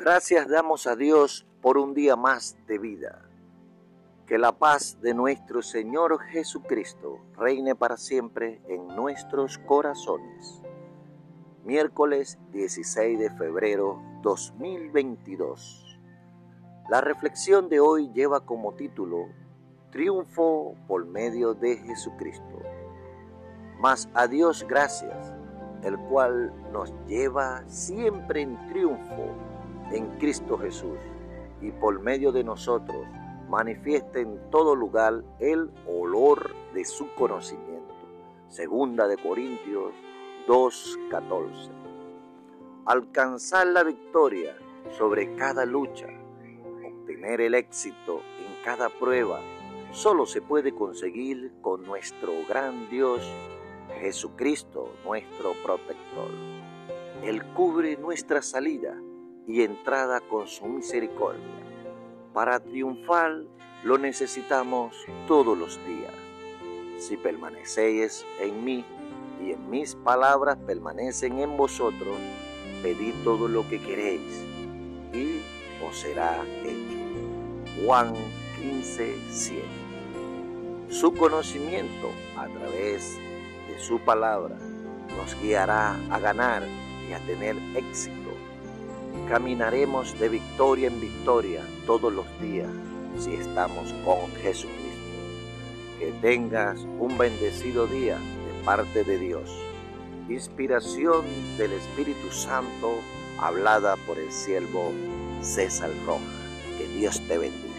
Gracias damos a Dios por un día más de vida. Que la paz de nuestro Señor Jesucristo reine para siempre en nuestros corazones. Miércoles 16 de febrero 2022. La reflexión de hoy lleva como título Triunfo por medio de Jesucristo. Mas a Dios gracias, el cual nos lleva siempre en triunfo en Cristo Jesús y por medio de nosotros manifiesta en todo lugar el olor de su conocimiento. Segunda de Corintios 2:14. Alcanzar la victoria sobre cada lucha, obtener el éxito en cada prueba, solo se puede conseguir con nuestro gran Dios Jesucristo, nuestro protector. Él cubre nuestra salida y entrada con su misericordia. Para triunfar lo necesitamos todos los días. Si permanecéis en mí y en mis palabras permanecen en vosotros, pedid todo lo que queréis y os será hecho. Juan 15, 7. Su conocimiento a través de su palabra nos guiará a ganar y a tener éxito caminaremos de victoria en victoria todos los días si estamos con Jesucristo. Que tengas un bendecido día de parte de Dios. Inspiración del Espíritu Santo hablada por el siervo César Roja. Que Dios te bendiga.